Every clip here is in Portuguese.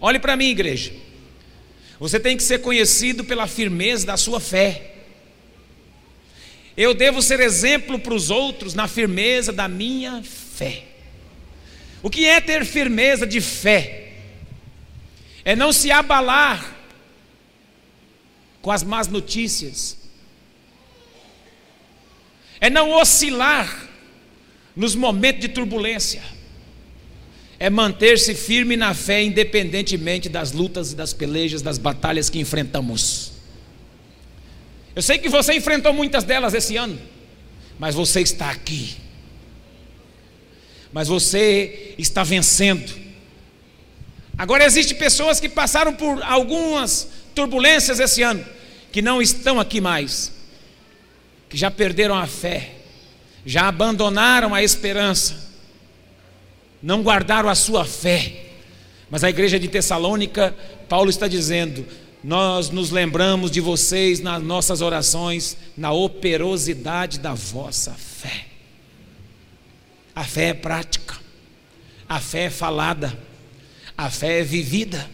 Olhe para mim, igreja. Você tem que ser conhecido pela firmeza da sua fé. Eu devo ser exemplo para os outros na firmeza da minha fé. O que é ter firmeza de fé? É não se abalar com as más notícias, é não oscilar nos momentos de turbulência, é manter-se firme na fé, independentemente das lutas e das pelejas, das batalhas que enfrentamos. Eu sei que você enfrentou muitas delas esse ano, mas você está aqui. Mas você está vencendo. Agora existem pessoas que passaram por algumas turbulências esse ano, que não estão aqui mais, que já perderam a fé, já abandonaram a esperança, não guardaram a sua fé. Mas a igreja de Tessalônica, Paulo está dizendo: nós nos lembramos de vocês nas nossas orações, na operosidade da vossa fé. A fé é prática, a fé é falada, a fé é vivida.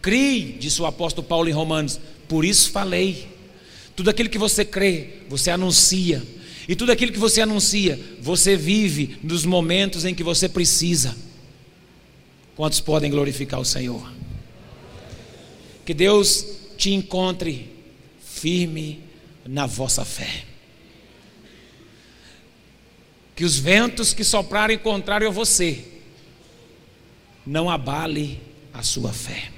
Crie, disse o apóstolo Paulo em Romanos, por isso falei. Tudo aquilo que você crê, você anuncia. E tudo aquilo que você anuncia, você vive nos momentos em que você precisa. Quantos podem glorificar o Senhor? Que Deus te encontre firme na vossa fé. Que os ventos que soprarem contrário a você não abale a sua fé.